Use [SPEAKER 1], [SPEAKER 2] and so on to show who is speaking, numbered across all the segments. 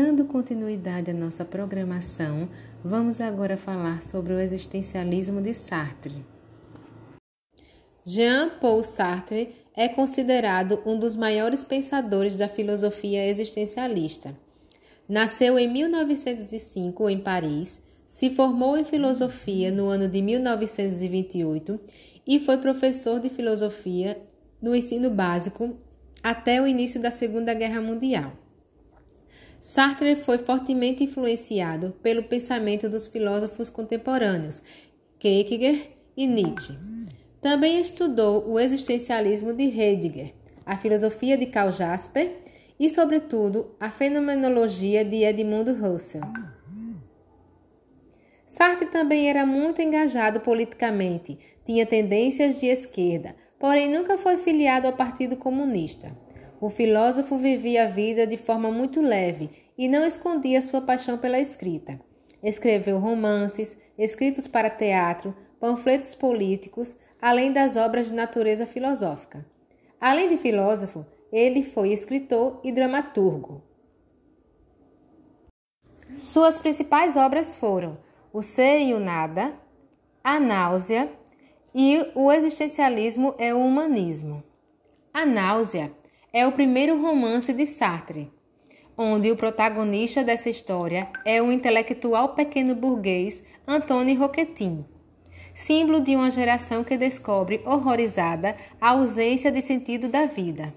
[SPEAKER 1] Dando continuidade à nossa programação, vamos agora falar sobre o existencialismo de Sartre. Jean-Paul Sartre é considerado um dos maiores pensadores da filosofia existencialista. Nasceu em 1905 em Paris, se formou em filosofia no ano de 1928 e foi professor de filosofia no ensino básico até o início da Segunda Guerra Mundial. Sartre foi fortemente influenciado pelo pensamento dos filósofos contemporâneos Kierkegaard e Nietzsche. Também estudou o existencialismo de Heidegger, a filosofia de Karl Jasper e, sobretudo, a fenomenologia de Edmund Husserl. Sartre também era muito engajado politicamente, tinha tendências de esquerda, porém nunca foi filiado ao Partido Comunista. O filósofo vivia a vida de forma muito leve e não escondia sua paixão pela escrita. Escreveu romances, escritos para teatro, panfletos políticos, além das obras de natureza filosófica. Além de filósofo, ele foi escritor e dramaturgo. Suas principais obras foram O Ser e o Nada, A Náusea e O Existencialismo é o Humanismo. A Náusea é o primeiro romance de Sartre, onde o protagonista dessa história é o intelectual pequeno burguês Antônio Roquetin, símbolo de uma geração que descobre horrorizada a ausência de sentido da vida.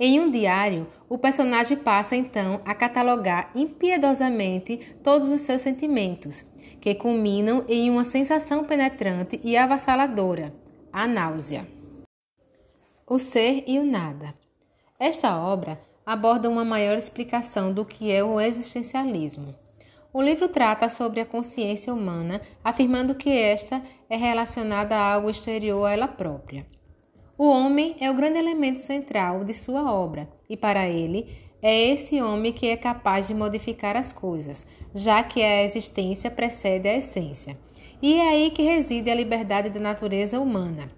[SPEAKER 1] Em um diário, o personagem passa então a catalogar impiedosamente todos os seus sentimentos, que culminam em uma sensação penetrante e avassaladora, a náusea. O ser e o nada. Esta obra aborda uma maior explicação do que é o existencialismo. O livro trata sobre a consciência humana, afirmando que esta é relacionada a algo exterior a ela própria. O homem é o grande elemento central de sua obra, e para ele é esse homem que é capaz de modificar as coisas, já que a existência precede a essência. E é aí que reside a liberdade da natureza humana.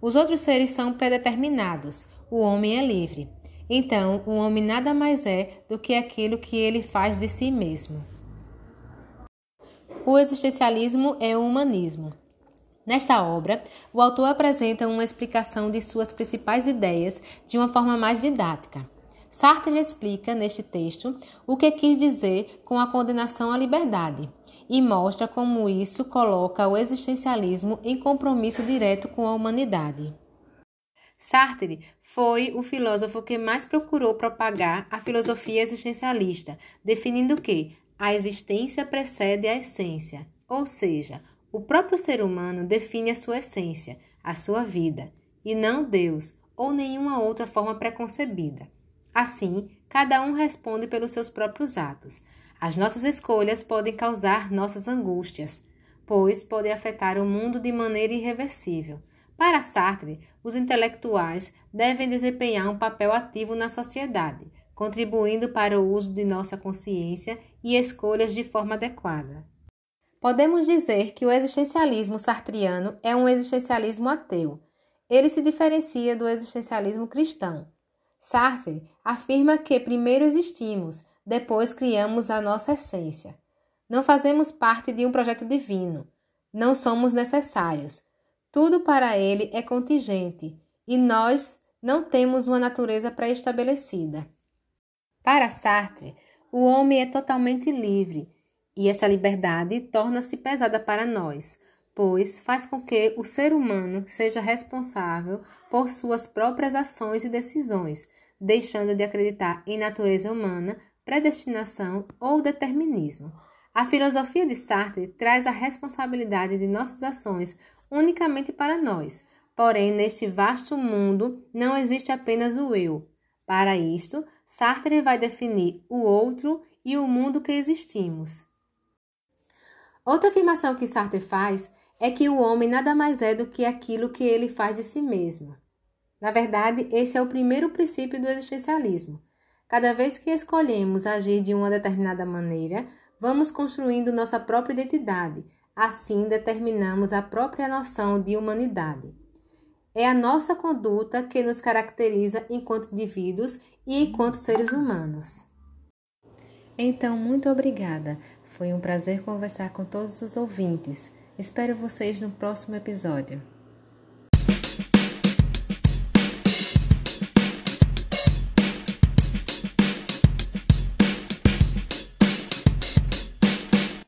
[SPEAKER 1] Os outros seres são predeterminados, o homem é livre. Então, o homem nada mais é do que aquilo que ele faz de si mesmo. O existencialismo é o humanismo. Nesta obra, o autor apresenta uma explicação de suas principais ideias de uma forma mais didática. Sartre explica neste texto o que quis dizer com a condenação à liberdade e mostra como isso coloca o existencialismo em compromisso direto com a humanidade. Sartre foi o filósofo que mais procurou propagar a filosofia existencialista, definindo que a existência precede a essência, ou seja, o próprio ser humano define a sua essência, a sua vida, e não Deus ou nenhuma outra forma preconcebida. Assim, cada um responde pelos seus próprios atos. As nossas escolhas podem causar nossas angústias, pois podem afetar o mundo de maneira irreversível. Para Sartre, os intelectuais devem desempenhar um papel ativo na sociedade, contribuindo para o uso de nossa consciência e escolhas de forma adequada. Podemos dizer que o existencialismo sartriano é um existencialismo ateu. Ele se diferencia do existencialismo cristão. Sartre afirma que primeiro existimos, depois criamos a nossa essência. Não fazemos parte de um projeto divino. Não somos necessários. Tudo para ele é contingente e nós não temos uma natureza pré-estabelecida. Para Sartre, o homem é totalmente livre e esta liberdade torna-se pesada para nós, pois faz com que o ser humano seja responsável por suas próprias ações e decisões, deixando de acreditar em natureza humana, predestinação ou determinismo. A filosofia de Sartre traz a responsabilidade de nossas ações unicamente para nós. Porém, neste vasto mundo não existe apenas o eu. Para isto, Sartre vai definir o outro e o mundo que existimos. Outra afirmação que Sartre faz é que o homem nada mais é do que aquilo que ele faz de si mesmo. Na verdade, esse é o primeiro princípio do existencialismo. Cada vez que escolhemos agir de uma determinada maneira, vamos construindo nossa própria identidade, Assim, determinamos a própria noção de humanidade. É a nossa conduta que nos caracteriza enquanto indivíduos e enquanto seres humanos. Então, muito obrigada. Foi um prazer conversar com todos os ouvintes. Espero vocês no próximo episódio.